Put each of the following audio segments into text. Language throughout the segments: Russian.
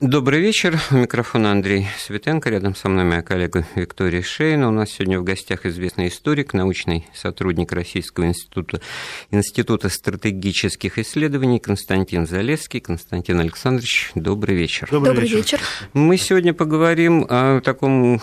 Добрый вечер. Микрофон Андрей Светенко. Рядом со мной моя коллега Виктория Шейна. У нас сегодня в гостях известный историк, научный сотрудник Российского института, института стратегических исследований Константин Залесский. Константин Александрович, добрый вечер. Добрый, добрый вечер. вечер. Мы сегодня поговорим о таком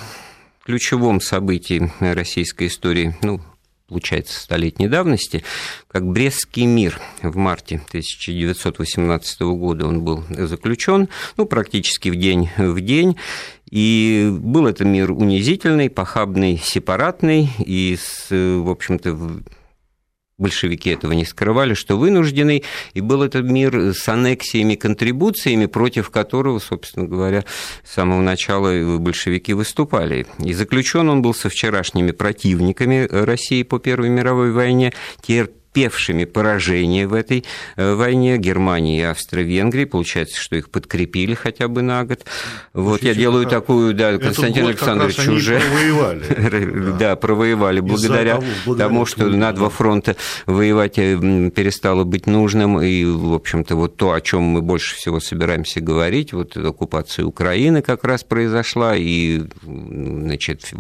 ключевом событии российской истории, ну, получается, столетней давности, как Брестский мир. В марте 1918 года он был заключен, ну, практически в день в день. И был это мир унизительный, похабный, сепаратный, и, с, в общем-то, большевики этого не скрывали, что вынуждены, и был этот мир с аннексиями, контрибуциями, против которого, собственно говоря, с самого начала большевики выступали. И заключен он был со вчерашними противниками России по Первой мировой войне, потерпевшими поражение в этой э, войне, Германии и Австро-Венгрии. Получается, что их подкрепили хотя бы на год. Вот я делаю как... такую, да, Константин Александрович уже... провоевали. Да, провоевали. Благодаря тому, что на два фронта воевать э, перестало быть нужным. И, в общем-то, вот то, о чем мы больше всего собираемся говорить, вот оккупация Украины как раз произошла, и, значит,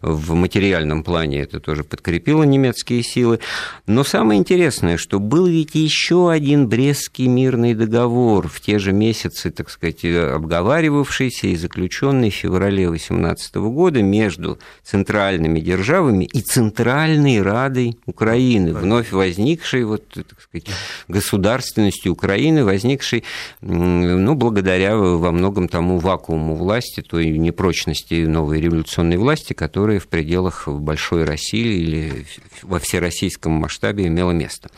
в материальном плане это тоже подкрепило немецкие силы. Но самое самое интересное, что был ведь еще один Брестский мирный договор в те же месяцы, так сказать, обговаривавшийся и заключенный в феврале 18 года между центральными державами и Центральной Радой Украины, вновь возникшей, вот, так сказать, государственностью Украины, возникшей, ну, благодаря во многом тому вакууму власти, той непрочности новой революционной власти, которая в пределах большой России или во всероссийском масштабе имела имело место.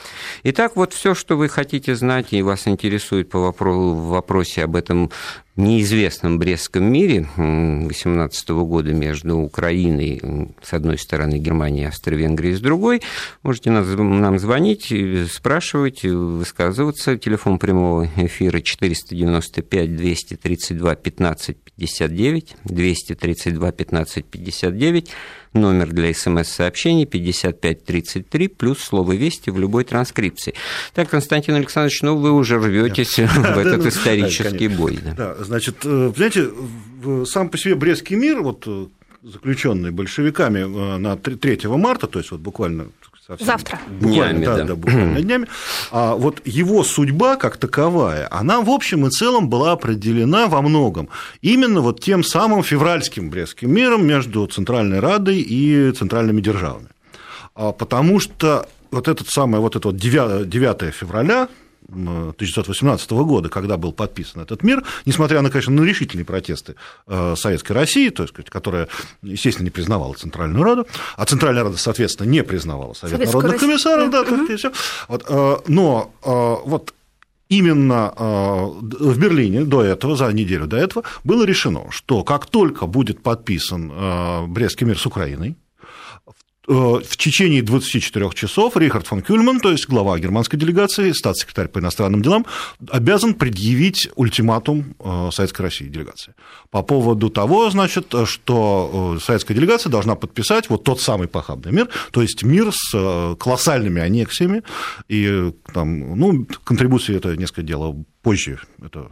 Итак, вот все, что вы хотите знать и вас интересует по вопросе об этом неизвестном Брестском мире 18 года между Украиной, с одной стороны, Германией и Австро-Венгрией с другой, можете нам звонить, спрашивать, высказываться. Телефон прямого эфира 495 232 15 59, 232 15 59, номер для смс-сообщений 5533, плюс слово «Вести» в любой транскрипции. Так, Константин Александрович, ну вы уже рветесь в этот исторический бой. Да, значит, э, знаете, сам по себе Брестский мир, вот э, заключенный большевиками э, на 3 марта, то есть вот буквально совсем, завтра буквально, днями, да, да. Да, буквально днями. А вот его судьба как таковая, она в общем и целом была определена во многом именно вот тем самым февральским Брестским миром между Центральной Радой и центральными державами. А потому что вот этот самый, вот это вот 9 февраля 1918 года, когда был подписан этот мир, несмотря на, конечно, на решительные протесты э, Советской России, то есть, которая, естественно, не признавала Центральную Раду, а Центральная Рада, соответственно, не признавала Совет Советскую народных Россию. комиссаров, да, так и все. Вот, э, но э, вот именно в Берлине до этого, за неделю до этого, было решено, что как только будет подписан Брестский мир с Украиной, в течение 24 часов Рихард фон Кюльман, то есть глава германской делегации, статс-секретарь по иностранным делам, обязан предъявить ультиматум э, Советской России делегации. По поводу того, значит, что э, советская делегация должна подписать вот тот самый похабный мир, то есть мир с колоссальными аннексиями, и там, ну, контрибуции это несколько дело позже, это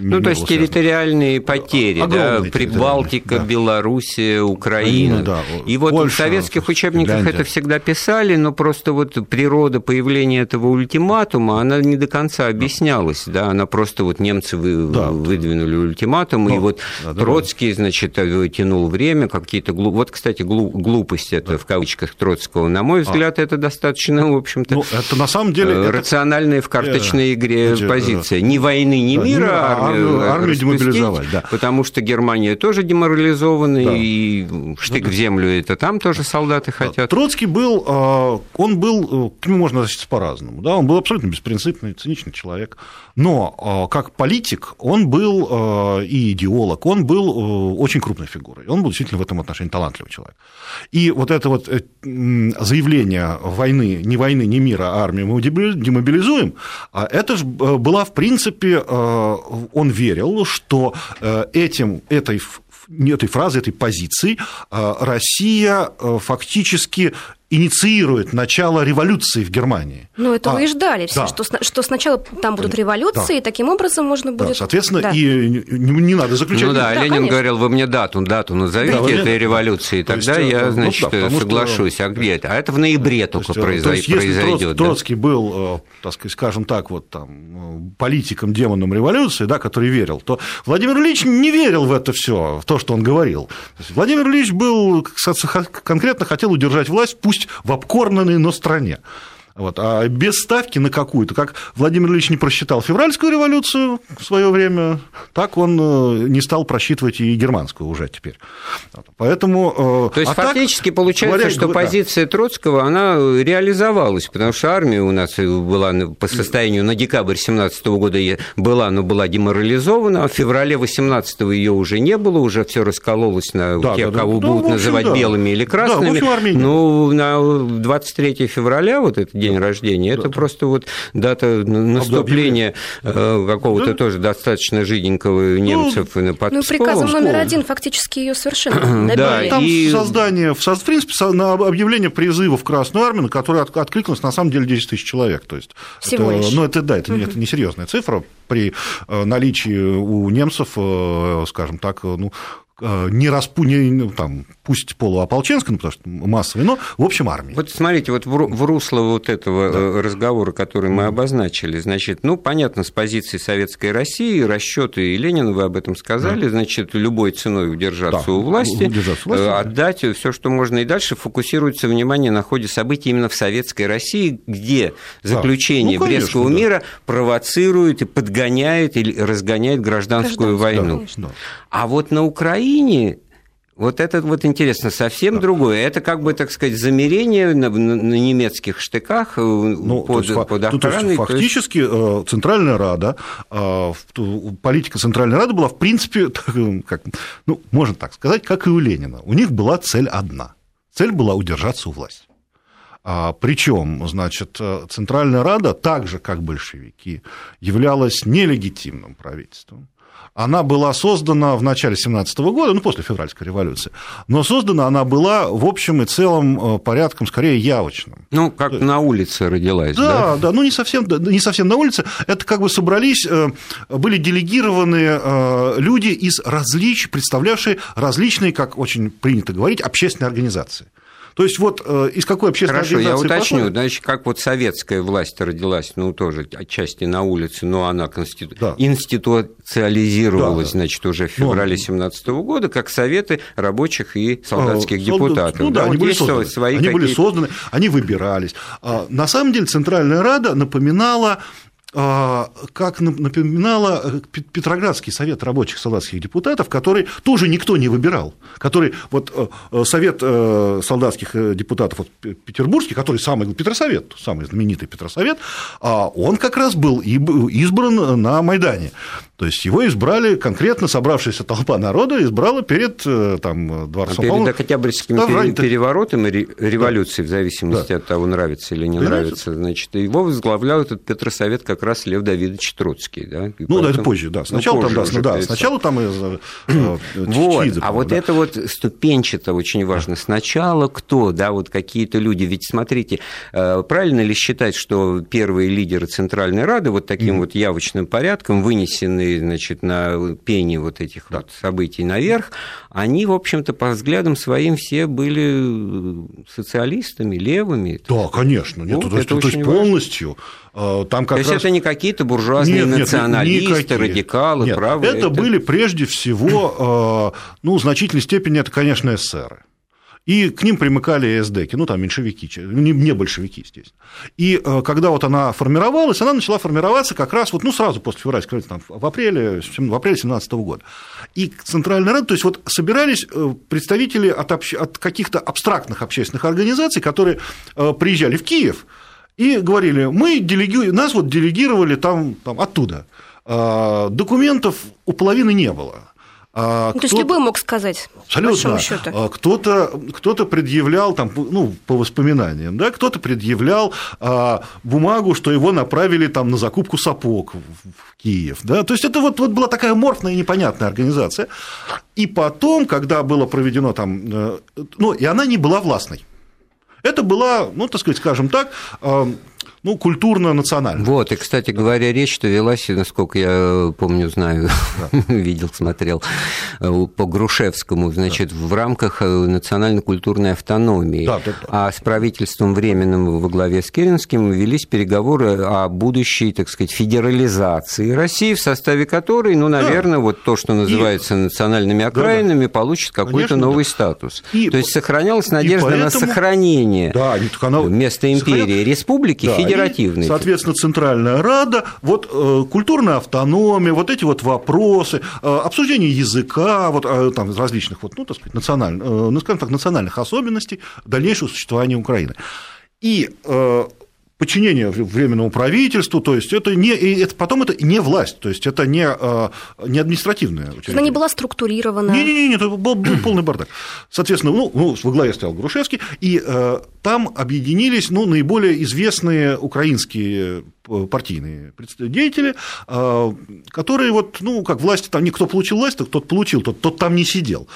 ну, то есть территориальные потери, Огромные да, Прибалтика, да. Белоруссия, Украина. Ну, да. И вот Польша, в советских учебниках Финляндия. это всегда писали, но просто вот природа появления этого ультиматума, она не до конца объяснялась, да, она просто вот немцы вы, да, выдвинули ультиматум, но, и вот да, Троцкий, значит, тянул время, какие-то глуп... вот, кстати, глупости это да. в кавычках Троцкого, на мой а. взгляд, а. это достаточно, в общем-то, ну, это на самом деле э, рациональная в карточной игре эти, позиция. Ни войны, ни да, мира, армию, армию, армию демобилизовать, да. Потому что Германия тоже деморализована, да. и штык в землю это там тоже солдаты хотят. Троцкий был, а, он был, э, к нему можно относиться по-разному, да, он был абсолютно беспринципный, циничный человек, но а, как политик он был а, и идеолог, он был э, очень крупной фигурой, он был действительно в этом отношении талантливый человек. И вот это вот э, заявление войны, не войны, не мира, а армию мы демобилизуем, это же была, в принципе, он верил, что э, этим, этой этой фразы, этой позиции Россия фактически инициирует начало революции в Германии. Ну, этого а, и ждали все, да. что, что сначала там будут революции, да. и таким образом можно будет... Да, соответственно, да. и не, не надо заключать... Ну да, да Ленин конечно. говорил, вы мне дату, дату назовите да, этой революции, тогда есть, я, значит, ну, да, соглашусь. Что... А где это? А это в ноябре то только есть, произойдет. То есть, если произойдет, Троцкий был, э, так сказать, скажем так, вот там, политиком, демоном революции, да, который верил, то Владимир Ильич не верил в это все, в то, что он говорил. Владимир Ильич был, конкретно хотел удержать власть, пусть в обкорнанной, но стране. Вот. А без ставки на какую-то, как Владимир Ильич не просчитал февральскую революцию в свое время, так он э, не стал просчитывать и германскую уже теперь. Поэтому... Э, То есть а фактически так, получается, говоря, что говоря, позиция Троцкого, она реализовалась, потому что армия у нас была по состоянию на декабрь 17 года была, но была деморализована, а в феврале 18 ее уже не было, уже все раскололось на да, тех, да, кого да, будут общем, называть да. белыми или красными. Да, общем, ну, на 23 февраля вот это день рождения. Это просто вот дата наступления э, какого-то да. тоже достаточно жиденького немцев ну, под Ну, приказом номер один фактически ее совершенно добили. Да, там и... создание, в принципе, на объявление призыва в Красную Армию, на которое откликнулось на самом деле 10 тысяч человек. То есть, Всего это, лишь. Ну, это, да, это, угу. это несерьезная цифра при э, наличии у немцев, э, скажем так, ну, не распу... не, ну, там, пусть полуополченская, ну, потому что массовая, но, в общем, армии. Вот смотрите, вот в русло вот этого да. Э, разговора, который мы обозначили, значит, ну, понятно, с позиции Советской России, расчеты и Ленина, вы об этом сказали, да. значит, любой ценой удержаться да. у власти, удержаться у власти э, отдать все, что можно, и дальше фокусируется внимание на ходе событий именно в Советской России, где заключение да. ну, конечно, Брестского да. мира провоцирует и подгоняет или разгоняет гражданскую, гражданскую войну. Да, а вот на Украине вот это вот интересно, совсем да. другое. Это как бы, так сказать, замерение на, на немецких штыках э, ну, под, есть, под охраной. То есть, фактически есть... Центральная Рада, э, политика Центральной Рады была, в принципе, как, ну, можно так сказать, как и у Ленина. У них была цель одна. Цель была удержаться у власти. А, причем, значит, э, Центральная Рада, так же как большевики, являлась нелегитимным правительством она была создана в начале 17 года, ну, после февральской революции, но создана она была в общем и целом э, порядком скорее явочным. Ну, как на улице родилась, да? Да, да, ну, не совсем, не совсем на улице, это как бы собрались, э, были делегированные э, люди из различий, представлявшие различные, как очень принято говорить, общественные организации. То есть вот э, из какой общественной Хорошо, организации... я уточню, пошло? значит, как вот советская власть родилась, ну, тоже отчасти на улице, но она конститу... да. институциализировалась, да, значит, уже в феврале 17 -го года, как советы рабочих и солдатских а, депутатов. Ну, да, да, они, были созданы, свои они были созданы, они выбирались. А, на самом деле Центральная Рада напоминала как напоминала э, Петроградский совет рабочих солдатских депутатов, который тоже никто не выбирал, который вот э, э, совет солдатских депутатов вот, петербургский, который самый Петросовет, самый знаменитый Петросовет, а он как раз был избран на Майдане. То есть его избрали конкретно собравшаяся толпа народа избрала перед там, дворцом. А перед Октябрьским да, переворотом и революцией, да. в зависимости да. от того, нравится или не нравится, значит, его возглавлял этот Петросовет как раз Лев Давидович Троцкий. Да? И ну, поэтому... это позже, да. Сначала ну, там, да, да, сначала там из э, э, вот. А вот да. это вот ступенчато очень важно. Сначала кто, да, вот какие-то люди. Ведь смотрите, э, правильно ли считать, что первые лидеры Центральной Рады вот таким mm-hmm. вот явочным порядком, значит, на пене вот этих да. вот событий наверх, они, в общем-то, по взглядам своим все были социалистами, левыми. Да, конечно. Нет, вот, то, есть, то есть полностью Э, там как То раз... есть это не какие-то буржуазные нет, националисты, никакие. радикалы, нет, правые? Это, это были прежде всего, э, ну, в значительной степени это, конечно, эсеры. И к ним примыкали эсдеки, ну, там, меньшевики, не большевики, естественно. И э, когда вот она формировалась, она начала формироваться как раз вот, ну, сразу после февраля, там, в апреле, в апреле 17 года. И Центральная Рада, то есть вот собирались представители от, общ... от каких-то абстрактных общественных организаций, которые приезжали в Киев, и говорили, мы делеги... нас вот делегировали там, там оттуда. А, документов у половины не было. А, ну, то есть любой мог сказать. Абсолютно. А, кто-то, кто-то предъявлял, там, ну, по воспоминаниям, да, кто-то предъявлял а, бумагу, что его направили там, на закупку сапог в Киев. Да? То есть это вот, вот была такая морфная и непонятная организация. И потом, когда было проведено там. Э, ну, и она не была властной. Это была, ну, так сказать, скажем так, ну, культурно-национально. Вот, и, кстати говоря, речь-то велась, насколько я помню, знаю, да. видел, смотрел, э, по Грушевскому, значит, да. в рамках э, национально-культурной автономии. Да, да, да. А с правительством временным во главе с Керенским велись переговоры о будущей, так сказать, федерализации России, в составе которой, ну, наверное, да. вот то, что называется и... национальными окраинами, да, да. получит какой-то новый да. статус. И... То есть сохранялась надежда поэтому... на сохранение да, она... места империи, Сохранял... республики, да, федеративный. соответственно, Центральная Рада, вот э, культурная автономия, вот эти вот вопросы, э, обсуждение языка, вот э, там различных вот, ну, так сказать, национальных, ну, скажем так, национальных особенностей дальнейшего существования Украины. И подчинение временному правительству, то есть это не, это, потом это не власть, то есть это не, э, не административная учреждение. Она не была структурирована. Не-не-не, это был, был полный бардак. Соответственно, ну, ну, во главе стоял Грушевский, и э, там объединились ну, наиболее известные украинские партийные деятели, э, которые вот, ну, как власти, там никто получил власть, тот получил, тот, тот там не сидел.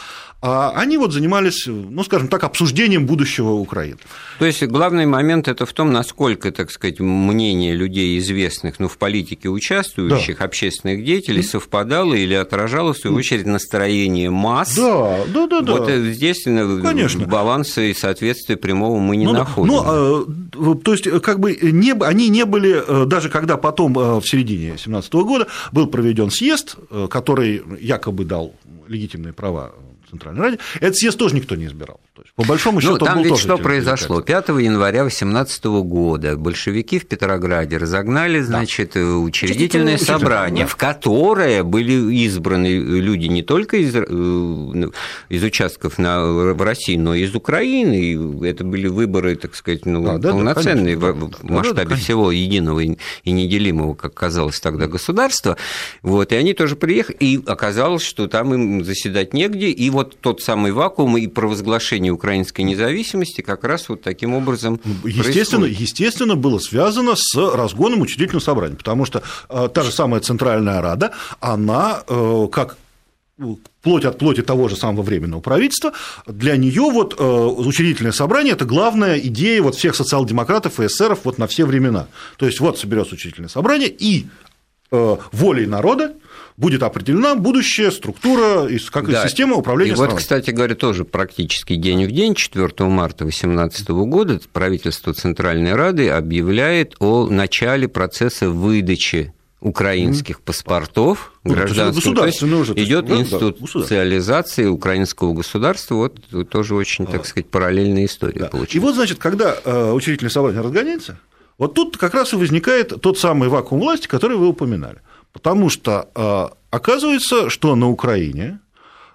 А они вот занимались, ну, скажем так, обсуждением будущего Украины. То есть главный момент это в том, насколько, так сказать, мнение людей известных, ну, в политике участвующих, да. общественных деятелей совпадало или отражало, в свою очередь, настроение масс. Да, да, да. Вот да. здесь Конечно. баланса и соответствия прямого мы не ну, находим. Ну, а, то есть, как бы не, они не были, э, даже когда потом, э, в середине 2017 года, был проведен съезд, э, который якобы дал легитимные права Центральной Раде, этот съезд тоже никто не избирал. То есть, по большому счету, ну, там ведь что произошло? 5 января 2018 года большевики в Петрограде разогнали, значит, да. учредительное собрание, да. в которое были избраны люди не только из, э, из участков на, в России, но и из Украины. И это были выборы, так сказать, ну, да, да, полноценные да, в, в масштабе да, да, всего единого и неделимого, как казалось тогда, государства. Вот, и они тоже приехали, и оказалось, что там им заседать негде, и вот тот самый вакуум и провозглашение украинской независимости как раз вот таким образом естественно, происходит. естественно, было связано с разгоном учредительного собрания, потому что э, та же самая Центральная Рада, она э, как плоть от плоти того же самого временного правительства, для нее вот э, учредительное собрание – это главная идея вот всех социал-демократов и эсеров вот на все времена. То есть вот соберется учредительное собрание, и волей народа будет определена будущая структура, как да. система управления и страной. вот, кстати говоря, тоже практически день в день, 4 марта 2018 года, правительство Центральной Рады объявляет о начале процесса выдачи украинских паспортов ну, гражданских. То есть уже, идет да, институциализация да, украинского государства. Вот тоже очень, так сказать, параллельная история да. получилась. И вот, значит, когда э, учредительное собрание разгоняется, вот тут как раз и возникает тот самый вакуум власти, который вы упоминали. Потому что э, оказывается, что на Украине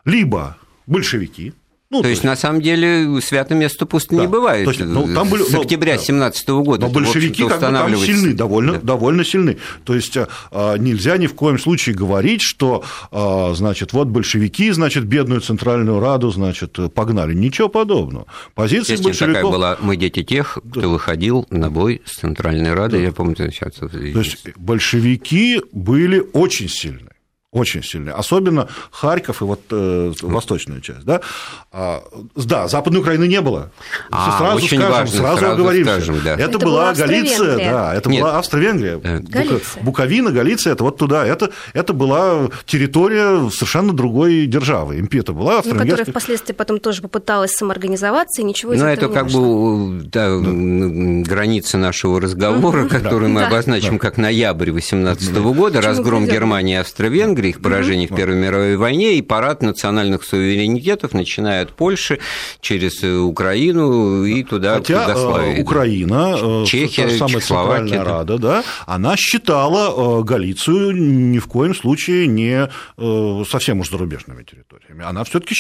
либо большевики, ну, то, то есть, есть, на самом деле, святое место пусто да. не бывает. То есть, ну, там были, С октября 2017 ну, года. Но большевики как бы там сильны, довольно, да. довольно сильны. То есть, а, нельзя ни в коем случае говорить, что, а, значит, вот большевики, значит, бедную Центральную Раду, значит, погнали. Ничего подобного. Позиция большевиков... такая была, мы дети тех, кто да. выходил на бой с Центральной Радой, да. я помню, сейчас... То есть, большевики были очень сильны очень сильные, особенно Харьков и вот э, восточная часть, да. А, да, Западной Украины не было. А, сразу очень скажем, важно, сразу, сразу оговоримся. Скажем, да. Это, это была Галиция, да, это Нет. была Австро-Венгрия. Э, Галиция. Буковина, Галиция, это вот туда. Это, это была территория совершенно другой державы. Это была австро ну, которая впоследствии потом тоже попыталась самоорганизоваться, и ничего из Но этого это как бы да, да. граница нашего разговора, который мы обозначим как ноябрь 2018 года, разгром Германии и Австро-Венгрии Венгрии, их поражение в Первой мировой войне, и парад национальных суверенитетов, начиная от Польши, через э, Украину и туда, Хотя к Югославии. Э, Украина, э, Чехия, та самая Центральная Рада, да, она считала Галицию ни в коем случае не совсем уж зарубежными территориями. Она все таки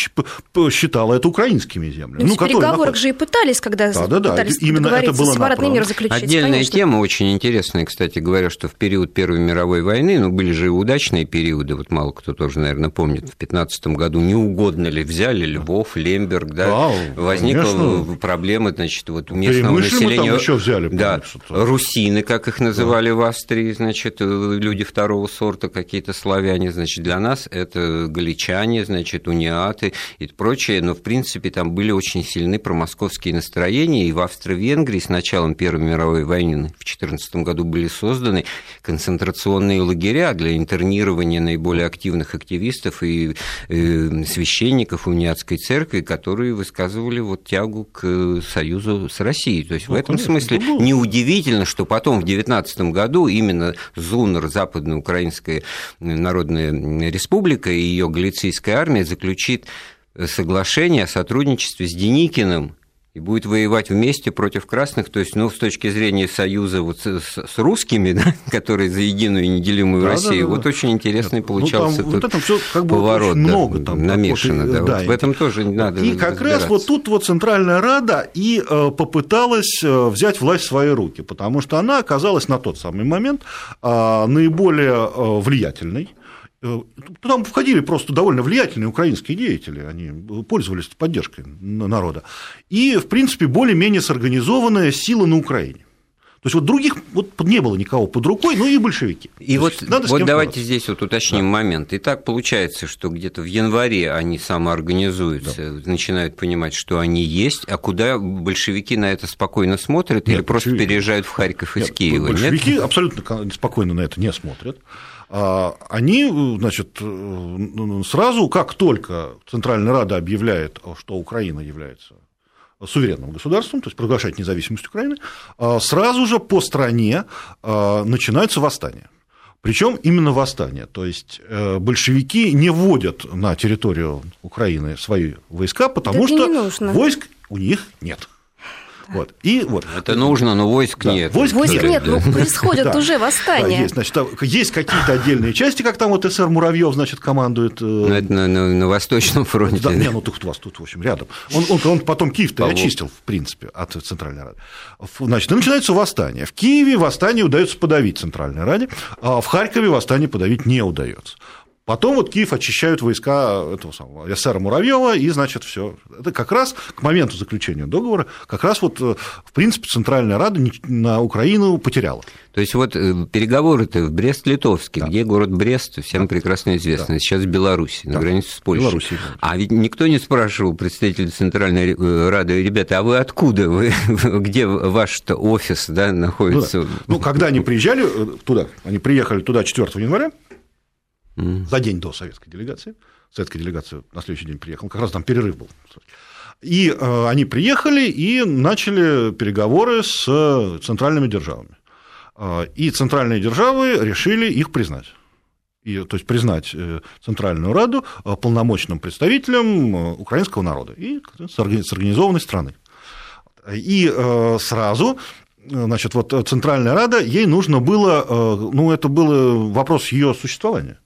считала это украинскими землями. Ну, в переговорах же и пытались, когда да, да, да, пытались именно это было свободный мир заключить. Отдельная конечно. тема, очень интересная, кстати говоря, что в период Первой мировой войны, ну, были же удачные периоды, годы, вот мало кто тоже, наверное, помнит, в 15 году не угодно ли взяли Львов, Лемберг, да, да возникла конечно. проблема, значит, вот у местного населения... еще взяли, да, русины, как их называли да. в Австрии, значит, люди второго сорта, какие-то славяне, значит, для нас это галичане, значит, униаты и прочее, но, в принципе, там были очень сильны промосковские настроения, и в Австро-Венгрии с началом Первой мировой войны в 2014 году были созданы концентрационные лагеря для интернирования наиболее активных активистов и э, священников униатской церкви, которые высказывали вот тягу к союзу с Россией. То есть ну, в этом конечно, смысле ну, неудивительно, что потом в 19 году именно ЗУНР, Западноукраинская Народная Республика и ее галицийская армия заключит соглашение о сотрудничестве с Деникиным и будет воевать вместе против красных, то есть, ну, с точки зрения союза вот с, с русскими, да, которые за единую и неделимую да, Россию, да, да, вот да. очень интересный Нет, получался ну, там, вот все как бы поворот, очень много да, там намешано, да, да, вот в этом тоже не надо И как раз вот тут вот Центральная Рада и э, попыталась э, взять власть в свои руки, потому что она оказалась на тот самый момент э, наиболее э, влиятельной, Э, входили просто довольно влиятельные украинские деятели, они пользовались поддержкой народа, и, в принципе, более-менее сорганизованная сила на Украине. То есть вот других вот не было никого под рукой, ну и большевики. И То вот, надо вот давайте здесь вот уточним да. момент. Итак, получается, что где-то в январе они самоорганизуются, да. начинают понимать, что они есть, а куда большевики на это спокойно смотрят Нет, или просто переезжают в Харьков из Нет, Киева? Большевики Нет? абсолютно спокойно на это не смотрят. А, они, значит, сразу, как только Центральная Рада объявляет, что Украина является суверенным государством, то есть провозглашает независимость Украины, а, сразу же по стране а, начинаются восстания. Причем именно восстания. То есть э, большевики не вводят на территорию Украины свои войска, потому Это что войск у них нет. Вот. И вот. Это нужно, но войск да, нет. Войск, войск нет, нет да. ну происходят уже восстания. Да, есть, значит, есть какие-то отдельные части, как там вот СР Муравьев, значит, командует. Э, ну, это на, на, на Восточном фронте. Да, не, ну тут у вас тут, в общем, рядом. Он, он, он потом Киев-то очистил, в принципе, от Центральной Рады. Значит, и начинается восстание. В Киеве восстание удается подавить Центральной Раде, а в Харькове восстание подавить не удается. Потом вот Киев очищают войска этого самого эсера Муравьева, и, значит, все. Это как раз к моменту заключения договора, как раз вот, э, в принципе, Центральная Рада на Украину потеряла. То есть вот э, переговоры-то в Брест-Литовске, да. где город Брест, всем да. прекрасно известно, да. сейчас в Беларуси, да. на границе с Польшей. Беларуси. А ведь никто не спрашивал представителей Центральной э, Рады, ребята, а вы откуда? Вы, где ваш-то офис да, находится? Ну, да. ну, когда они приезжали туда, они приехали туда 4 января, mm. за день до советской делегации. Советская делегация на следующий день приехала, как раз там перерыв был. И э, они приехали и начали переговоры с центральными державами. Э, и центральные державы решили их признать. И, то есть признать э, Центральную Раду полномочным представителем украинского народа и с организованной страны. И сразу значит, вот Центральная Рада, ей нужно было, ну, это был вопрос ее существования.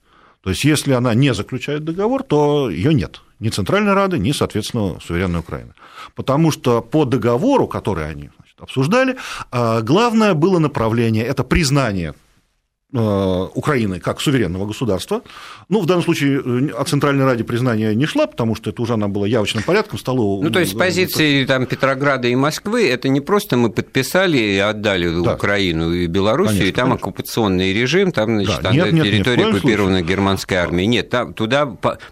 То есть, если она не заключает договор, то ее нет. Ни Центральной Рады, ни, соответственно, суверенной Украины. Потому что по договору, который они обсуждали, а, главное было направление – это признание Украины как суверенного государства. Ну, в данном случае э, о Центральной Раде признания не шла, потому что это уже она была явочным порядком, стало... Ну, то есть, с позиции там, Петрограда и Москвы это не просто мы подписали и отдали да. Украину и Белоруссию, конечно, и там конечно. оккупационный режим, там, значит, да. нет, нет, территория оккупирована германской армией. Нет, там, туда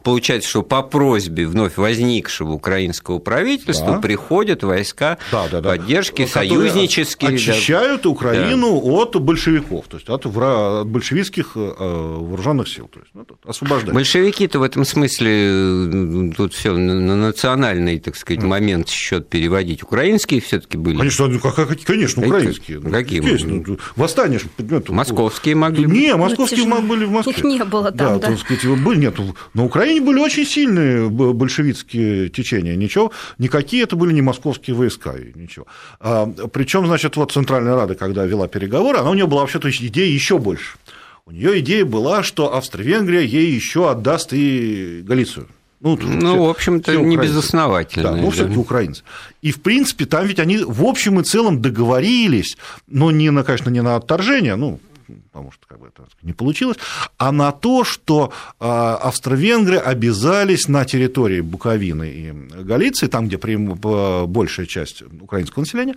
получается, что по просьбе вновь возникшего украинского правительства да. приходят войска да, да, да. поддержки, союзнические. Очищают да. Украину да. от большевиков, то есть от врага от большевистских э, вооруженных сил, то есть ну, освобождать. Большевики-то в этом смысле тут все на национальный, так сказать, момент счет переводить. Украинские все-таки были. Конечно, ну, конечно, украинские. Ну, какие? Ну, восстание. Московские могли. Не, московские ну, были в Москве. Их не было там, да. да. Так сказать, были, нет, на Украине были очень сильные большевистские течения. Ничего, никакие это были не московские войска. Ничего. А, причем, значит, вот Центральная Рада, когда вела переговоры, она у нее была вообще-то идея еще больше. У нее идея была, что Австро-Венгрия ей еще отдаст и Галицию. Ну, ну все, в общем-то, не безосновательно. Да, ну, все-таки украинцы. И, в принципе, там ведь они в общем и целом договорились, но не на, конечно, не на отторжение, ну, потому что как бы, это не получилось, а на то, что австро-венгры обязались на территории Буковины и Галиции, там, где большая часть украинского населения,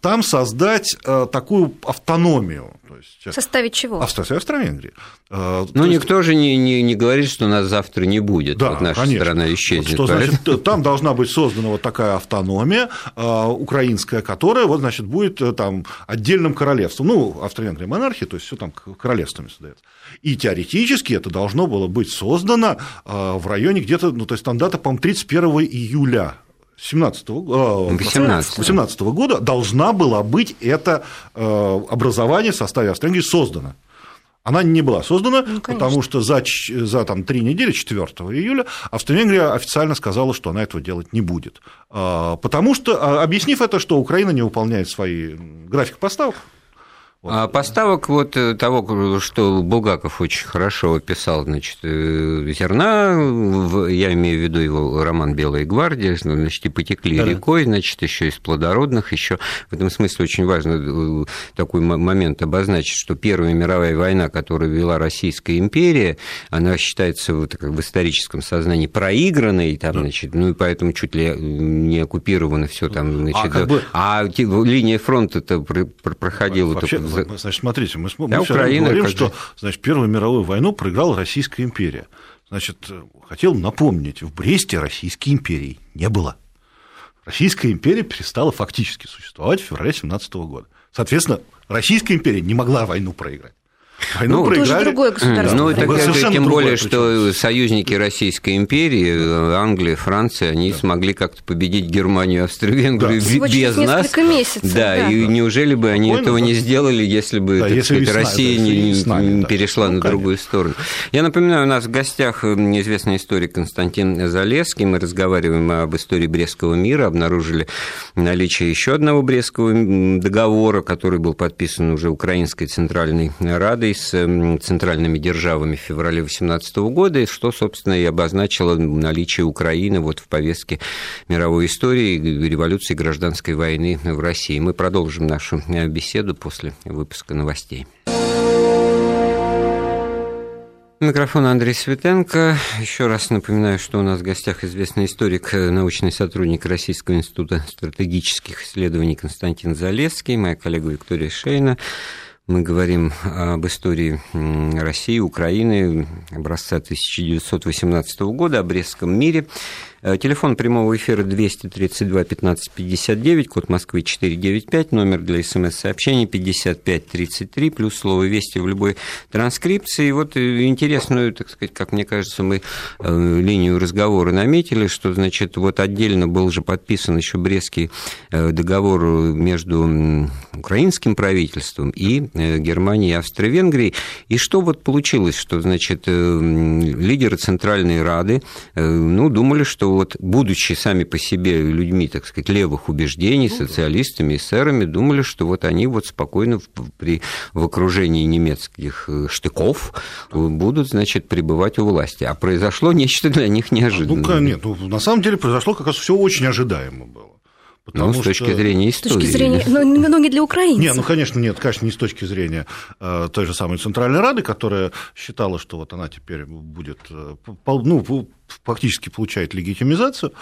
там создать такую автономию. То есть, в составе чего? А в составе Австро-Венгрии. Ну, никто есть... же не, не, не говорит, что нас завтра не будет, да, вот наша конечно. страна исчезнет. Что, значит, там должна быть создана вот такая автономия украинская, которая, вот, значит, будет э, там отдельным королевством. Ну, Австро-Венгрия монархия, то есть все там королевствами создается. И теоретически это должно было быть создано в районе где-то, ну, то есть там дата, по-моему, 31 июля 17 -го, 18 18 -го года должна была быть это э, образование в составе Австро-Венгрии создано. Она не была создана, ну, потому что за, за там, три недели, 4 июля, Австро-Венгрия официально сказала, что она этого делать не будет. А, потому что, а, объяснив это, что Украина не выполняет свои график поставок. А поставок вот э, того, что Булгаков очень хорошо описал, значит, э, зерна, я имею в виду его роман «Белая гвардия», значит, и потекли да. рекой, значит, еще из плодородных, еще в этом смысле очень важно э, такой момент обозначить, что Первая мировая война, которую вела Российская империя, она считается вот, как в историческом сознании проигранной, там, да. значит, ну и поэтому чуть ли не оккупировано все там, а значит, а, как бы... а линия фронта-то проходила Вообще, Значит, смотрите, мы, мы Украина, говорим, что значит, Первую мировую войну проиграла Российская империя. Значит, хотел напомнить, в Бресте Российской империи не было. Российская империя перестала фактически существовать в феврале 17 года. Соответственно, Российская империя не могла войну проиграть. Войну ну, проиграли. Тоже другое государство. Ну, это, это, тем более, что союзники Российской империи, Англия, Франция, они да. смогли как-то победить Германию, Австро-Венгрию да. без нас. Месяцев, да, да, и неужели бы они этого не сделали, если бы да, если сказать, Россия да, не, нами, не да. перешла ну, на другую сторону? Я напоминаю, у нас в гостях известный историк Константин Залеский. Мы разговариваем об истории Брестского мира, обнаружили наличие еще одного Брестского договора, который был подписан уже Украинской Центральной Радой с центральными державами в феврале 2018 года, и что, собственно, и обозначило наличие Украины вот в повестке мировой истории, революции, гражданской войны в России. Мы продолжим нашу э, беседу после выпуска новостей. Микрофон Андрей Светенко. Еще раз напоминаю, что у нас в гостях известный историк, э, научный сотрудник Российского института стратегических исследований Константин Залесский, моя коллега Виктория Шейна. Мы говорим об истории России, Украины, образца 1918 года, о Брестском мире. Э, телефон прямого эфира 232 15 59, код Москвы 495, номер для смс-сообщений 5533, плюс слово «Вести» в любой транскрипции. Вот э, интересную, так сказать, как мне кажется, мы э, линию разговора наметили, что, значит, вот отдельно был же подписан еще Брестский договор между украинским правительством и Германией и Австро-Венгрией. И что вот получилось, что, значит, лидеры Центральной Рады, ну, думали, что вот, будучи сами по себе людьми, так сказать, левых убеждений, ну социалистами, эсерами, думали, что вот они вот спокойно в, при, в окружении немецких э, штыков будут, значит, пребывать у власти. А произошло нечто для них неожиданное. Ну, нет, ну, на самом деле произошло как раз все очень ожидаемо было. Потому ну, с точки что... зрения истории. С точки зрения, но, но не для украинцев. Нет, ну, конечно, нет, конечно, не с точки зрения э, той же самой Центральной Рады, которая считала, что вот она теперь будет, э, ну, фактически получает легитимизацию.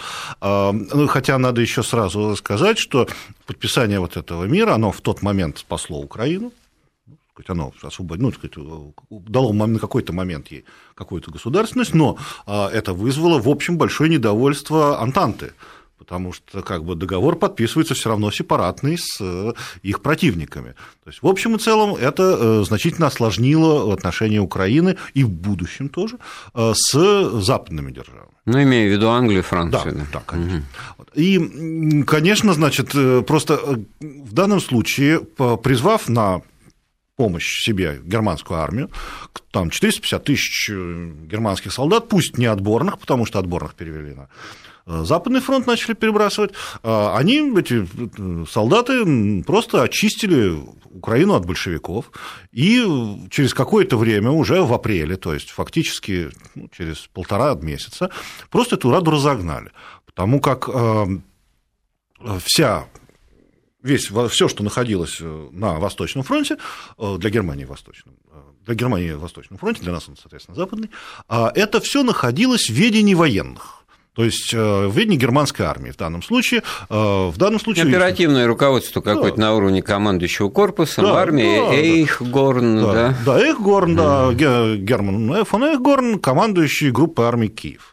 Э, ну, хотя надо еще сразу сказать, что подписание вот этого мира, оно в тот момент спасло Украину, оно освободило, ну, сказать, дало на какой-то момент ей какую-то государственность, но э, это вызвало, в общем, большое недовольство Антанты потому что как бы договор подписывается все равно сепаратный с э, их противниками. То есть, в общем и целом, это э, значительно осложнило отношения Украины и в будущем тоже э, с западными державами. Ну, имею в виду Англию, Францию. Да, да конечно. Угу. И, конечно, значит, просто в данном случае, призвав на помощь себе германскую армию, там 450 тысяч германских солдат, пусть не отборных, потому что отборных перевели на Западный фронт начали перебрасывать, э, они, эти э, солдаты, просто очистили Украину от большевиков, и через какое-то время, уже в апреле, то есть фактически ну, через полтора месяца, просто эту Раду разогнали, потому как вся весь, все, что находилось на Восточном фронте, для Германии Восточном, для Германии Восточном фронте, для нас он, соответственно, Западный, это все находилось в ведении военных. То есть в ведении германской армии в данном случае. В данном случае Оперативное руководство какое-то да. на уровне командующего корпусом, да, армии, да, Эйхгорн, да. Да, да Эйхгорн, да, Герман фон Эйхгорн, командующий группой армии Киев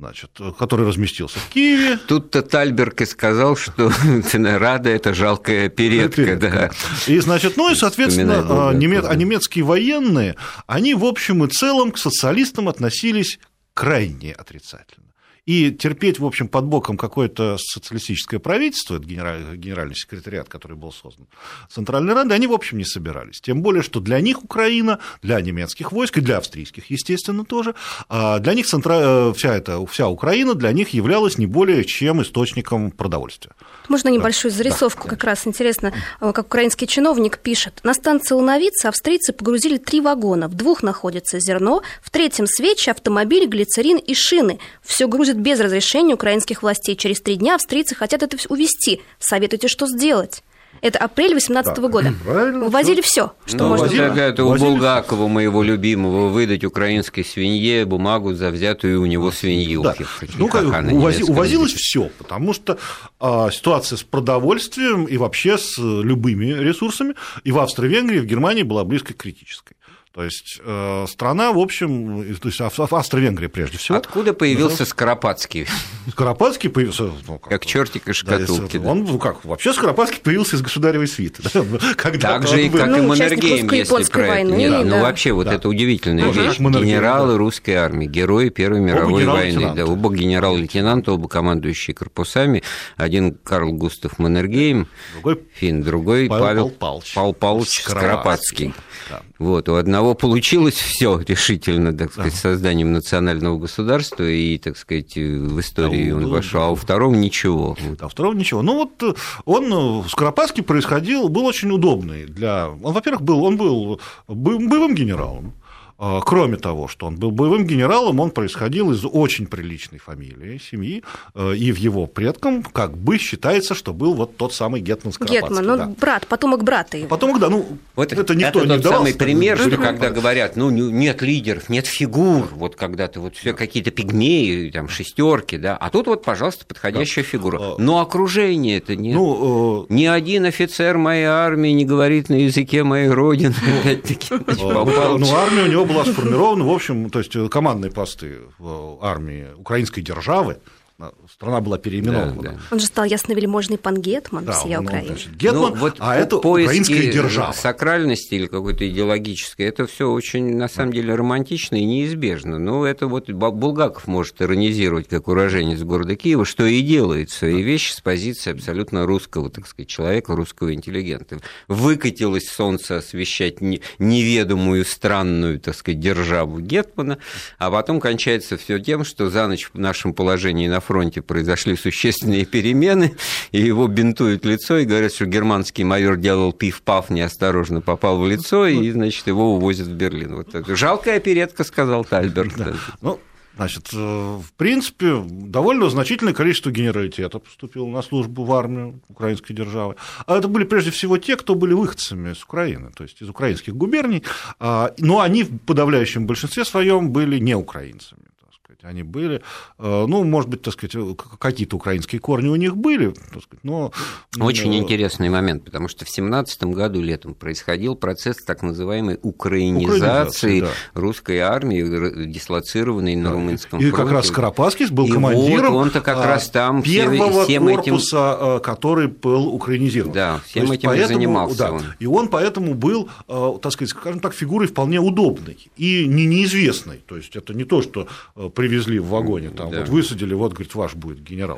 значит, который разместился в Киеве. Тут-то Тальберг и сказал, что Рада – это жалкая передка. Да. И, значит, ну и, соответственно, немец... а немецкие военные, они, в общем и целом, к социалистам относились крайне отрицательно. И терпеть, в общем, под боком какое-то социалистическое правительство, это генеральный секретариат, который был создан Центральной Рады, они, в общем, не собирались. Тем более, что для них Украина, для немецких войск и для австрийских, естественно, тоже, а для них центра... Э, вся, эта, вся Украина для них являлась не более чем источником продовольствия. Можно небольшую зарисовку? Да, как раз интересно, э, как украинский чиновник пишет. На станции Луновица австрийцы погрузили три вагона. В двух находится зерно, в третьем свечи, автомобиль, глицерин и шины. Все грузят будет без разрешения украинских властей. Через три дня австрийцы хотят это увести. Советуйте, что сделать. Это апрель 2018 да, года. Правильно, Увозили все, что ну, можно. Предлагают у Булгакова, моего любимого, выдать украинской свинье бумагу за взятую у него свинью. Да. Ну, как, увози, увозилось все, потому что а, ситуация с продовольствием и вообще с любыми ресурсами и в Австро-Венгрии, и в Германии была близко к критической. То есть э, страна, в общем, то есть Австро-Венгрия прежде всего. Откуда появился Скоропадский? Скоропадский появился... Ну, как, как чертик из шкатулки. Да, он, ну как, вообще Скоропадский появился из государевой свиты. Да, когда так же, и как ну, и Маннергейм, если правильно. Нет, да. ну вообще, вот да. это удивительная ну, вещь. Генералы да. русской армии, герои Первой мировой оба войны. Да, оба генерал-лейтенанта, оба командующие корпусами. Один Карл Густав Маннергейм, другой фин, другой Павел, Павел Павлович, Павел Павлович Скоропадский. Да. Вот, у одного получилось все решительно, так сказать, да. созданием национального государства, и, так сказать, в истории да, он вошел, а у второго ничего. А у второго ничего. Ну вот э, он в э, Скоропадске происходил, был очень удобный для... Он, во-первых, был, он был боевым генералом, а, кроме того, что он был боевым генералом, он происходил из очень приличной фамилии, семьи, э, и в его предком как бы считается, что был вот тот самый Гетман Скоропадский. Гетман, ну, да. брат, потомок брата его. Потомок, да, ну, вот это никто это не тот самый пример, что когда говорят, ну, нет лидеров, нет фигур, вот когда-то вот все какие-то пигмеи, там, шестерки, да, а тут вот, пожалуйста, подходящая да. фигура. А, Но окружение это не... Ну, э... Ни один офицер моей армии не говорит на языке моей родины, опять-таки. Ну, армия у него была сформирована, в общем, то есть э, командные посты в армии украинской державы, страна была переименована. Да, да. Он же стал ясновельможный пан Гетман да, всей Украины. Гетман, ну, вот а это украинская держава. сакральности или какой-то идеологической, это все очень, на самом деле, романтично и неизбежно. Ну, это вот Булгаков может иронизировать, как уроженец города Киева, что и делает свои вещи с позиции абсолютно русского, так сказать, человека, русского интеллигента. Выкатилось солнце освещать неведомую, странную, так сказать, державу Гетмана, а потом кончается все тем, что за ночь в нашем положении на фронте произошли существенные перемены, и его бинтуют лицо, и говорят, что германский майор делал пиф-паф, неосторожно попал в лицо, и, значит, его увозят в Берлин. Вот это. Жалкая передка, сказал Тальберг. Да. Ну, Значит, э, в принципе, довольно значительное количество генералитета поступило на службу в армию украинской державы. А это были прежде всего те, кто были выходцами с Украины, то есть из украинских губерний, а, но они в подавляющем большинстве своем были не украинцами сказать, они были, э, ну, может быть, так сказать, какие-то украинские корни у них были, так сказать, но... Очень но... интересный момент, потому что в 17 году летом происходил процесс так называемой украинизации, да. русской армии, дислоцированной да. на румынском И фронте. как раз Скоропадский был и командиром вот он-то как а, раз там первого всем корпуса, этим... Э, который был украинизирован. Да, всем этим поэтому, занимался да, он. И он поэтому был, э, так сказать, скажем так, фигурой вполне удобной и не неизвестной. То есть это не то, что при привезли в вагоне, там да. вот высадили, вот, говорит, ваш будет генерал.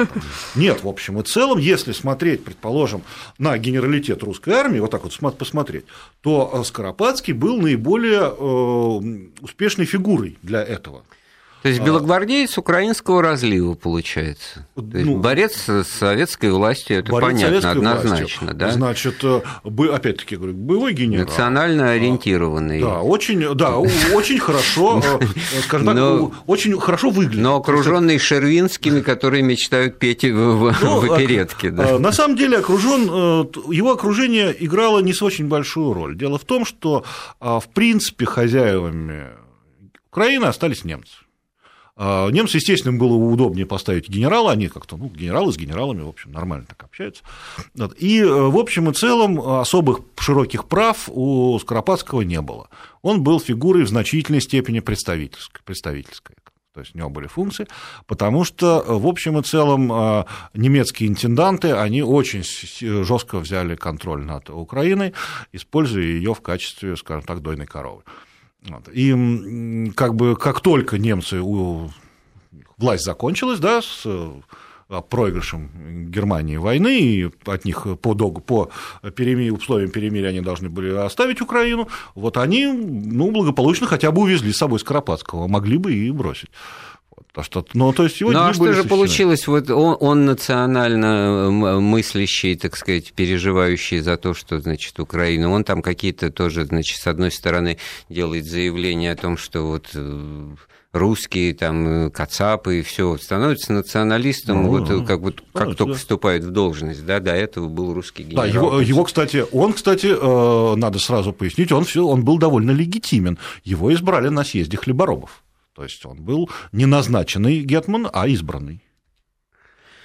Нет, в общем и целом, если смотреть, предположим, на генералитет русской армии, вот так вот посмотреть, то э, Скоропадский был наиболее э, успешной фигурой для этого. То есть белогвардеец украинского разлива, получается. То есть ну, борец с советской властью, это понятно, однозначно. Властью. Да? Значит, э, опять-таки, говорю, боевой генерал. Национально ориентированный. Да, очень, да, очень хорошо, э, скажем так, очень хорошо выглядит. Но окруженный Шервинскими, которые мечтают петь в, ну, в оперетке. На самом деле, окружен, э, его окружение играло не с очень большую роль. Дело в том, что, в принципе, хозяевами Украины остались немцы. А, немцы, естественно, им было удобнее поставить генерала, они как-то, ну, генералы с генералами, в общем, нормально так общаются. И, э, в общем и целом, особых широких прав у Скоропадского не было. Он был фигурой в значительной степени представительской. представительской. То есть у него были функции, потому что, в общем и целом, э, немецкие интенданты, они очень жестко взяли контроль над Украиной, используя ее в качестве, скажем так, дойной коровы. И как бы как только немцы, власть закончилась, да, с а, проигрышем Германии войны, и от них по, догу, по перемир, условиям перемирия они должны были оставить Украину, вот они ну, благополучно хотя бы увезли с собой Скоропадского, могли бы и бросить. А что, ну, то есть его ну, а что же получилось? Вот он, он национально мыслящий, так сказать, переживающий за то, что, значит, Украина, он там какие-то тоже, значит, с одной стороны делает заявление о том, что вот э, русские, там, кацапы и все, становится националистом, ну, вот да. как, вот, как да, только да. вступает в должность, да, до этого был русский генерал. Да, его, его кстати, он, кстати, э, надо сразу пояснить, он, все, он был довольно легитимен, его избрали на съезде хлеборобов. То есть он был не назначенный гетман, а избранный.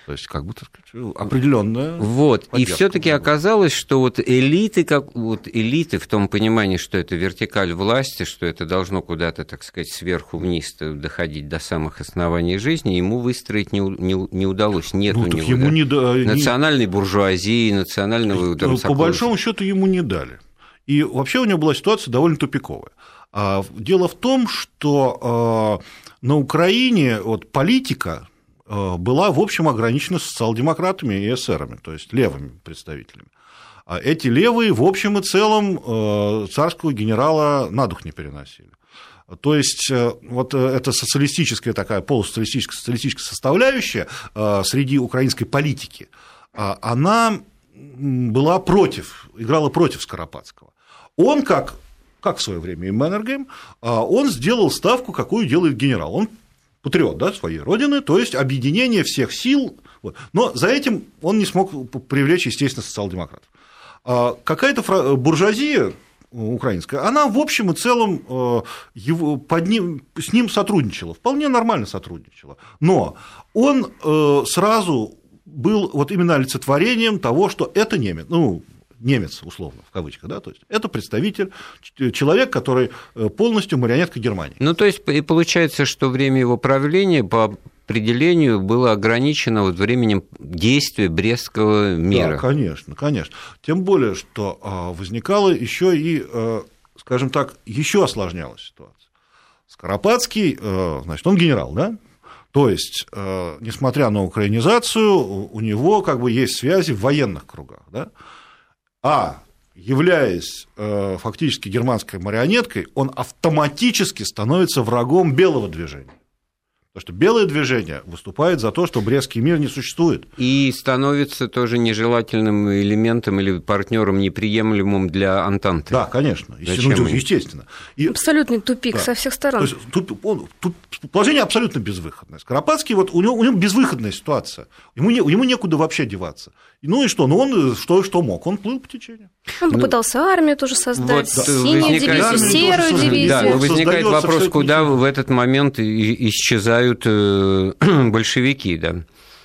То есть, как сказать, определенная. Вот. И все-таки оказалось, что вот элиты, как вот элиты в том понимании, что это вертикаль власти, что это должно куда-то, так сказать, сверху вниз доходить до самых оснований жизни, ему выстроить не, не, не удалось. Нет ну, у него ему да, не да, национальной не... буржуазии, национального. Там, По большому счету ему не дали. И вообще у него была ситуация довольно тупиковая. А, дело в том, что а, на Украине вот, политика а, была, в общем, ограничена социал-демократами и эсерами, то есть левыми представителями. А эти левые, в общем и целом, царского генерала на дух не переносили. То есть вот э, эта социалистическая такая полусоциалистическая социалистическая составляющая среди украинской политики, она была против, играла против Скоропадского. Он, как как в свое время и Меннергейм, а он сделал ставку, какую делает генерал. Он патриот да, своей родины, то есть объединение всех сил. Вот. Но за этим он не смог привлечь, естественно, социал-демократов. А какая-то буржуазия украинская, она в общем и целом э, его, под ним, с ним сотрудничала, вполне нормально сотрудничала. Но он э, сразу был вот именно олицетворением того, что это немец, ну, немец, условно, в кавычках, да, то есть это представитель, человек, который э, полностью марионетка Германии. Ну, то есть, и получается, что время его правления по определению было ограничено вот временем действия Брестского мира. Да, конечно, конечно. Тем более, что а, возникала еще и, э, скажем так, еще осложнялась ситуация. Скоропадский, э, значит, он генерал, да? То есть, несмотря на украинизацию, у него как бы есть связи в военных кругах, да? А являясь э, фактически германской марионеткой, он автоматически становится врагом белого движения. Потому что белое движение выступает за то, что Брестский мир не существует. И становится тоже нежелательным элементом или партнером неприемлемым для Антанты. Да, конечно, Зачем ну, естественно. И... Абсолютный тупик да. со всех сторон. То есть, тут, он, тут положение абсолютно безвыходное. Скоропадский, вот у него, у него безвыходная ситуация. Ему, не, ему некуда вообще деваться. Ну и что? Ну он что, что мог? Он плыл по течению. Он попытался ну, армию тоже создать, вот синюю возникает... дивизию, серую дивизию. Да, возникает вопрос, куда в этот момент исчезают исчезают э, большевики, да.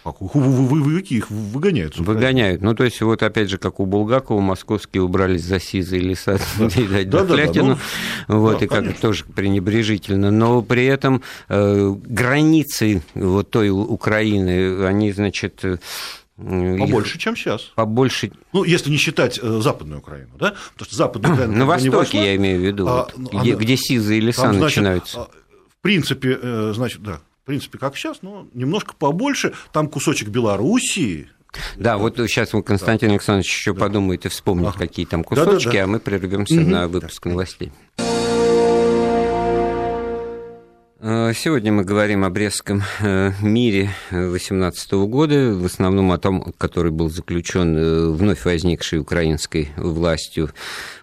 Их выгоняют. Выгоняют. Ну, то есть, вот опять же, как у Булгакова, московские убрались за сизые леса, да, да, да, ну, вот, и как тоже пренебрежительно. Но при этом э, границы вот той Украины, они, значит, э, Побольше, их... чем сейчас. Побольше. Ну, если не считать э, Западную Украину, да? Потому что Западная Украина. На Востоке, вошла, я имею в виду, а, вот, где, она... где сизые леса там, значит, начинаются. А, в принципе, значит, да, принципе, как сейчас, но немножко побольше. Там кусочек Белоруссии, да, вот сейчас Константин да. Александрович еще да. подумает и вспомнит, ага. какие там кусочки, да, да, да. а мы прервемся угу. на выпуск новостей. Сегодня мы говорим о Брестском э, мире 18 года, в основном о том, который был заключен э, вновь возникшей украинской властью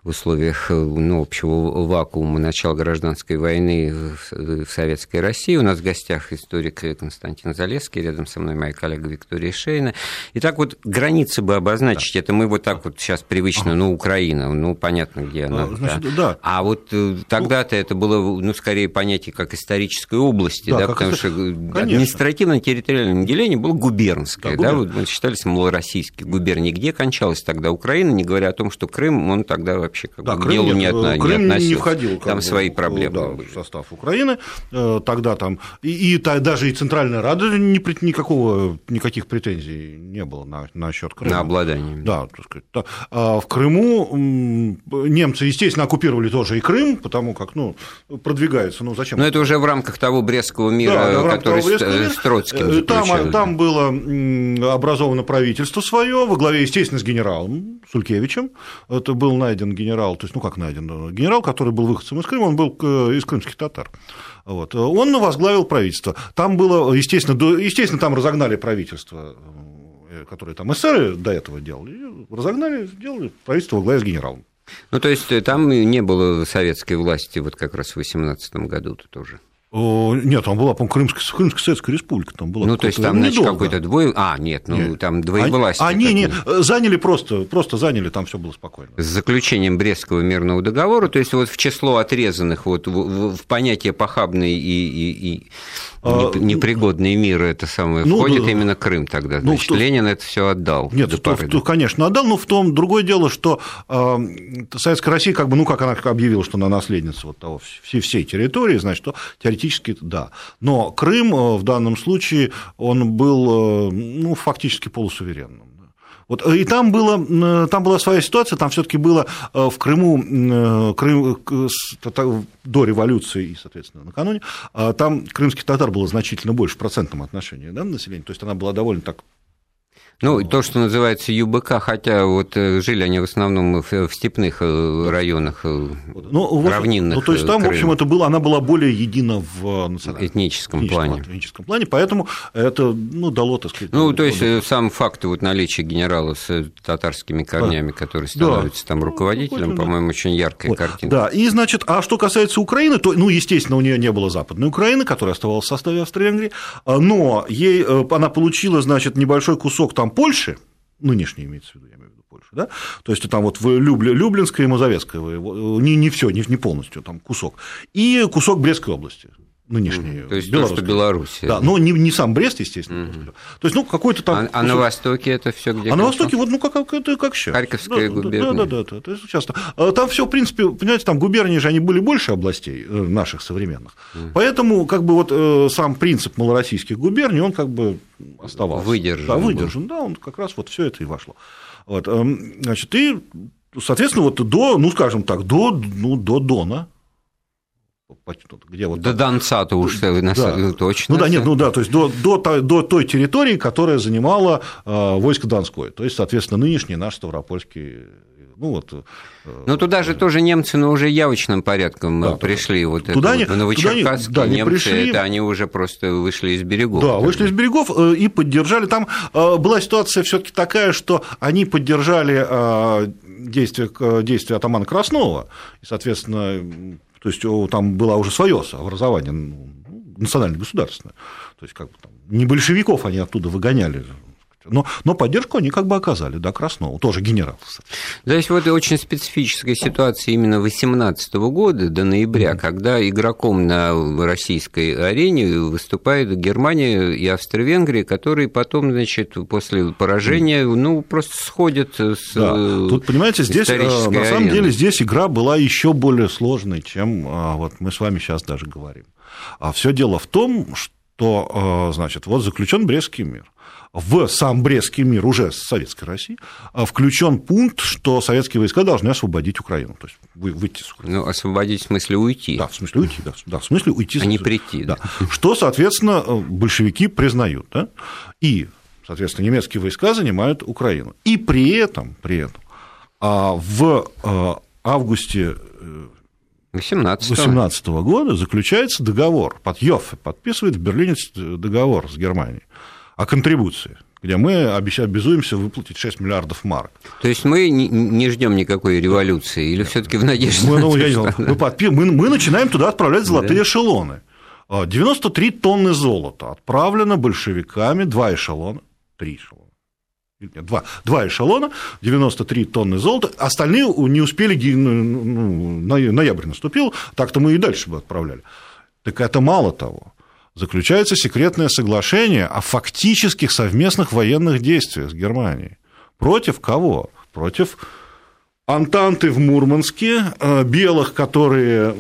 в условиях ну, общего вакуума начала гражданской войны в Советской России. У нас в гостях историк Константин Залеский, рядом со мной моя коллега Виктория Шейна. Итак, вот границы бы обозначить, да. это мы вот так вот сейчас привычно, ну, Украина, ну, понятно, где она. А, значит, да. да. а вот тогда-то ну, это было, ну, скорее понятие как исторической области, да, да потому что административно-территориальное деление было губернское, да, да вот мы считались малороссийские губернии. Где кончалась тогда Украина, не говоря о том, что Крым, он тогда вообще как да, бы Крым делу не, отна... Крым не относился. Не входил, там бы, свои проблемы да, были. в состав Украины. Э, тогда там и, и даже и Центральная Рада ни, никакого, никаких претензий не было на, на счет Крыма. На обладание. Да, так сказать. Да. А в Крыму немцы, естественно, оккупировали тоже и Крым, потому как, ну, продвигаются, ну, зачем? Но это уже в рамках того Брестского мира, да, который с Троцким э, там, там было образовано правительство свое, во главе, естественно, с генералом Сулькевичем. Это был найден генерал, то есть, ну как найден, генерал, который был выходцем из Крыма, он был из крымских татар. Вот. Он возглавил правительство. Там было, естественно, естественно, там разогнали правительство э, которые там эсеры до этого делали, разогнали, сделали правительство во главе с генералом. Ну, то есть э, там не было советской власти вот как раз в 18 году-то тоже? Нет, там была, по-моему, Крымская, Крымская Советская Республика. Там была ну, то есть там, значит, какой-то двое... А, нет, ну, нет. там двоевластие. А, не, не, заняли просто, просто заняли, там все было спокойно. С заключением Брестского мирного договора, то есть вот в число отрезанных, вот в, в, понятие похабный и, и, и а, непригодные миры, это самое, ну, входит да, именно Крым тогда. Ну, Значит, ну, Ленин это все отдал. Нет, то, то, конечно, отдал, но в том другое дело, что э, Советская Россия, как бы, ну, как она объявила, что она наследница вот того, всей, всей территории, значит, то теоретически да. Но Крым э, в данном случае, он был, э, ну, фактически полусуверенным. Вот, и там, было, там была своя ситуация, там все-таки было э, в Крыму, Крым, до революции и, соответственно, накануне, а там крымских татар было значительно больше в процентном отношении да, населения, то есть она была довольно так ну, то, что называется ЮБК, хотя вот э, жили они в основном в степных э, районах, э, ну, равнинных. Ну, то есть там, Крыма. в общем, это было, она была более едина в национальном этническом, этническом плане. Этническом плане, поэтому это ну, дало, так сказать... Ну, то есть он... сам факт вот наличия генерала с татарскими корнями, да. который становится да. там руководителем, ну, по-моему, да. очень яркая вот. картина. Да, и, значит, а что касается Украины, то, ну, естественно, у нее не было Западной Украины, которая оставалась в составе Австро-Венгрии, а, но ей, она получила, значит, небольшой кусок там Польши, нынешний имеется в виду, я имею в виду Польшу, да, то есть там вот Любля, Люблинское и Мазовецкое, не, не все, не, не полностью, там кусок, и кусок Брестской области, нынешней. То есть Беларусь. Беларусь. Да, но не, не сам Брест, естественно. Угу. То есть, ну, какой-то там. А, а на Востоке это все где? А на Востоке, вот, ну, как, как, это, как сейчас. Харьковская да, губерния. Да, да, да, да, это часто. А там все, в принципе, понимаете, там губернии же они были больше областей э, наших современных. Угу. Поэтому, как бы, вот э, сам принцип малороссийских губерний, он как бы оставался. Выдержан. Да, выдержан, был. да, он как раз вот все это и вошло. Вот, эм, значит, и, соответственно, вот до, ну, скажем так, до, ну, до Дона, где вот до Донца-то уж да. точно. Ну да, нет, ну да, то есть до, до, до той территории, которая занимала э, войско Донское, то есть, соответственно, нынешний наш Ставропольский ну, вот, э, ну, туда же тоже немцы, но уже явочным порядком да, пришли. Вот туда это, не, вот, Новочеркасск, да, немцы, пришли. это они уже просто вышли из берегов. Да, вышли из берегов э, и поддержали. Там э, была ситуация все таки такая, что они поддержали действия, действия атамана Краснова, и, соответственно, то есть там было уже свое образование ну, национально-государственное. То есть как бы там, не большевиков они оттуда выгоняли, но, но поддержку они как бы оказали, да, Краснову, тоже генерал. Да, есть вот очень специфическая ситуация именно 18 года до ноября, mm-hmm. когда игроком на российской арене выступает Германия и Австро-Венгрия, которые потом, значит, после поражения, mm-hmm. ну, просто сходят с да. Тут, понимаете, здесь, э, на самом арены. деле, здесь игра была еще более сложной, чем а, вот мы с вами сейчас даже говорим. А все дело в том, что, э, значит, вот заключен Брестский мир в сам Брестский мир уже с Советской России а включен пункт, что советские войска должны освободить Украину, то есть выйти с Украины. Ну, освободить в смысле уйти. Да, в смысле уйти, да, да в смысле уйти. А не прийти. Да. да. Что, соответственно, большевики признают, да, и, соответственно, немецкие войска занимают Украину. И при этом, при этом а, в а, августе 18 18 года заключается договор, под Йоффе подписывает в Берлине договор с Германией о контрибуции где мы обязуемся выплатить 6 миллиардов марок. То есть мы не ждем никакой революции или все-таки в надежде мы, ну, я не мы, подпи... мы, мы начинаем туда отправлять золотые да. эшелоны. 93 а, тонны золота отправлено большевиками, два эшелона, три эшелона. Нет, два, два эшелона, 93 тонны золота, остальные не успели, ну, ну ноябрь наступил, так-то мы и дальше бы отправляли. Так это мало того заключается секретное соглашение о фактических совместных военных действиях с Германией. Против кого? Против Антанты в Мурманске, э, белых, которые,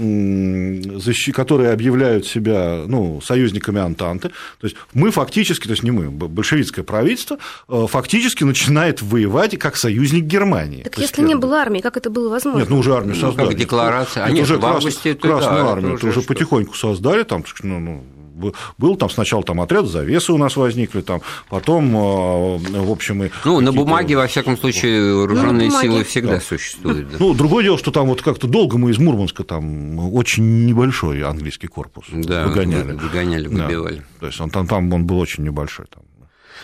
которые объявляют себя ну, союзниками Антанты. То есть мы фактически, то есть не мы, большевистское правительство э, фактически начинает воевать как союзник Германии. Так если не было армии, как это было возможно? Нет, ну уже армию создали. Ну, как декларация. А нет, уже в августе, Красную да, армию это уже, уже потихоньку создали, там, ну, ну, был там сначала там отряд завесы у нас возникли, там, потом, э, в общем, и Ну, на бумаге, во всяком случае, вооруженные ну, силы всегда да. существуют. Да. Ну, другое дело, что там вот как-то долго мы из Мурманска там очень небольшой английский корпус да, выгоняли. Выгоняли, выбивали. Да. То есть он там, там он был очень небольшой. Там.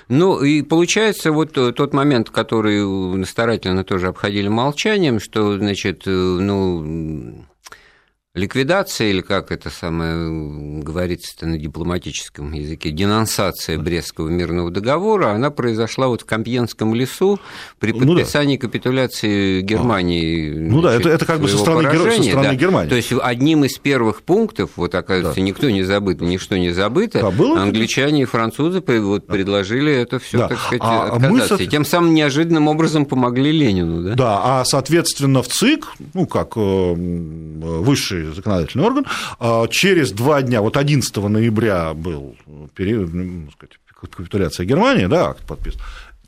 Ну, и получается вот тот момент, который старательно тоже обходили молчанием, что, значит, э, ну, ликвидация, или как это самое говорится на дипломатическом языке, денонсация Брестского мирного договора, она произошла вот в Кампьенском лесу при подписании ну, да. капитуляции Германии. А. Ну да, это, это как бы со стороны, со стороны да. Германии. То есть одним из первых пунктов, вот оказывается, да. никто не забыт, ничто не забыто, да, было англичане и французы вот, предложили это все, да. так сказать, а, а отказаться. Мы, и тем самым неожиданным образом помогли Ленину. Да, да а соответственно в ЦИК, ну как э, высший законодательный орган. А через два дня, вот 11 ноября был период, ну, сказать, капитуляция Германии, да, акт подписан.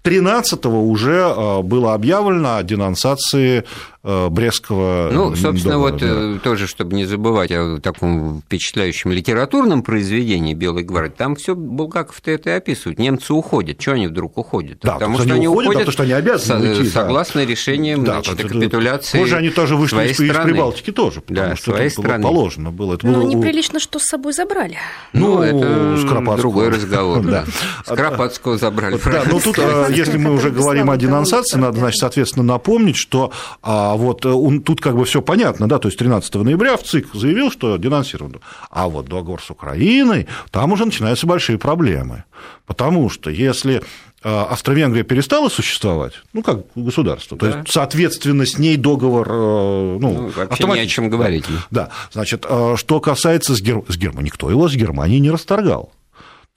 13-го уже а, было объявлено о денонсации Э, Брестского Ну, собственно, договора, вот да. Э, тоже, чтобы не забывать о таком впечатляющем литературном произведении «Белой гвардии», там все Булгаков-то это и описывает. Немцы уходят. Чего они вдруг уходят? Да, потому что они уходят, потому что они обязаны уйти, согласно да. решениям да, значит, о капитуляции Позже они тоже вышли из, из Прибалтики тоже, потому да, что своей это страны. было положено было. Это было... неприлично, что с собой забрали. Ну, ну это другой разговор. Да. Скоропадского забрали. Да, но тут, а, если мы уже говорим о денонсации, надо, значит, соответственно, напомнить, что а, вот тут тут как бы все понятно, да, то есть 13 ноября в ЦИК заявил, что денонсирован. А вот договор с Украиной, там уже начинаются большие проблемы. Потому что если э, Австро-Венгрия перестала существовать, ну, как государство. Да. То есть, соответственно, с ней договор э, ну, ну вообще не о чем говорить. Да, значит, э, что касается с, Гер... с Германией, никто его с Германией не расторгал.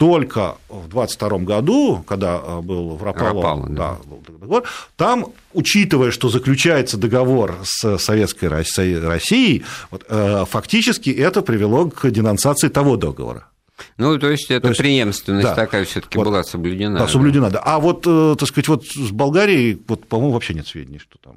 Только в 22 году, когда был в Рапало, да. Да, был договор, там, учитывая, что заключается договор с Советской Россией, вот, фактически это привело к денонсации того договора. Ну, то есть, это то есть, преемственность да, такая все таки вот, была соблюдена. Да, соблюдена, да. А вот, э, так сказать, вот с Болгарией, вот, по-моему, вообще нет сведений, что там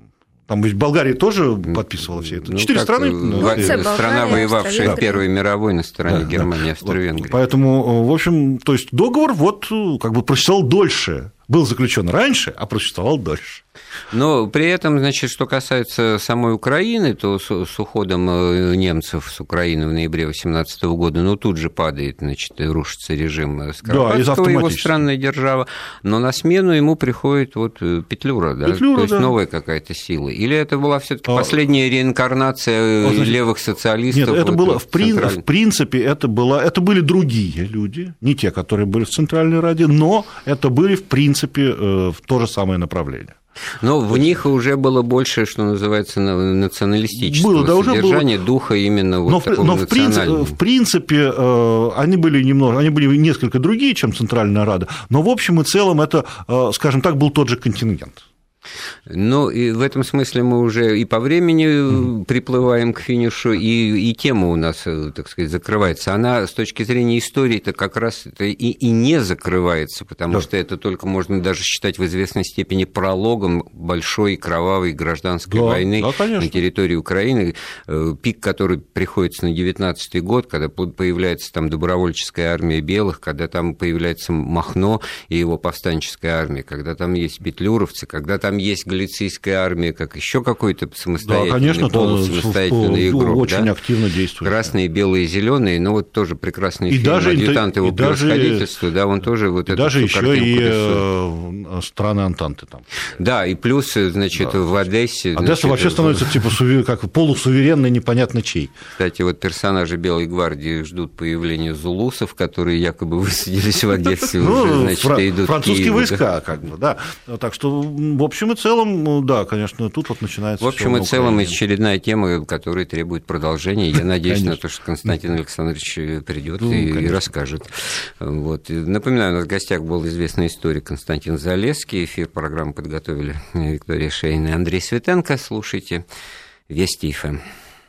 там ведь Болгария тоже подписывала все это. Ну, Четыре страны. Ну, страна, воевавшая в Первой мировой на стороне да, Германии, да. Австро-Венгрии. Поэтому, в общем, то есть договор вот как бы просуществовал дольше был заключен раньше, а просуществовал дольше. Но при этом, значит, что касается самой Украины, то с, с уходом э, немцев с Украины в ноябре 2018 года, ну, тут же падает, значит, рушится режим Скоропадского, да, его странная держава, но на смену ему приходит вот э, Петлюра, да, Петлюра, то есть да. новая какая-то сила. Или это была все таки а... последняя реинкарнация а, левых социалистов? Нет, это вот было, в, при... в принципе, это, было, это были другие люди, не те, которые были в Центральной Раде, но это были, в принципе, э, в то же самое направление. Но в них уже было больше, что называется, националистического было, да, уже содержания, было... духа именно вот но, такого но в, принципе, в принципе, э, они были немного, они были несколько другие, чем Центральная Рада, но в общем и целом это, э, скажем так, был тот же контингент. Ну, и в этом смысле мы уже и по времени mm. приплываем к финишу, и, и тема у нас, э, так сказать, закрывается. Она с точки зрения истории-то как раз это и, и не закрывается, потому да. что это только можно даже считать в известной степени прологом большой кровавой гражданской да, войны да, на территории Украины, э, пик, который приходится на 19 год, когда появляется там добровольческая армия белых, когда там появляется Махно и его повстанческая армия, когда там есть петлюровцы, когда там там есть галицийская армия, как еще какой-то самостоятельный, да, конечно, полусамостоятельный игрок. Очень да? активно действует. Красные, белые, зеленые, ну вот тоже прекрасный и фильм даже, «Адъютант его превосходительства», да, он тоже вот и даже еще и э, страны Антанты там. Да, и плюс, значит, да. в Одессе... Одесса значит, вообще становится типа как полусуверенный, непонятно чей. Кстати, вот персонажи Белой гвардии ждут появления зулусов, которые якобы высадились в Одессе уже, ну, значит, идут Французские войска, как бы, да. Так что, в общем и целом, ну, да, конечно, тут вот начинается... В общем и целом, очередная тема, которая требует продолжения. Я надеюсь на то, что Константин Александрович придет ну, и, и расскажет. Вот. Напоминаю, у нас в гостях был известный историк Константин Залеский. Эфир программы подготовили Виктория Шейна и Андрей Светенко. Слушайте Вести ФМ.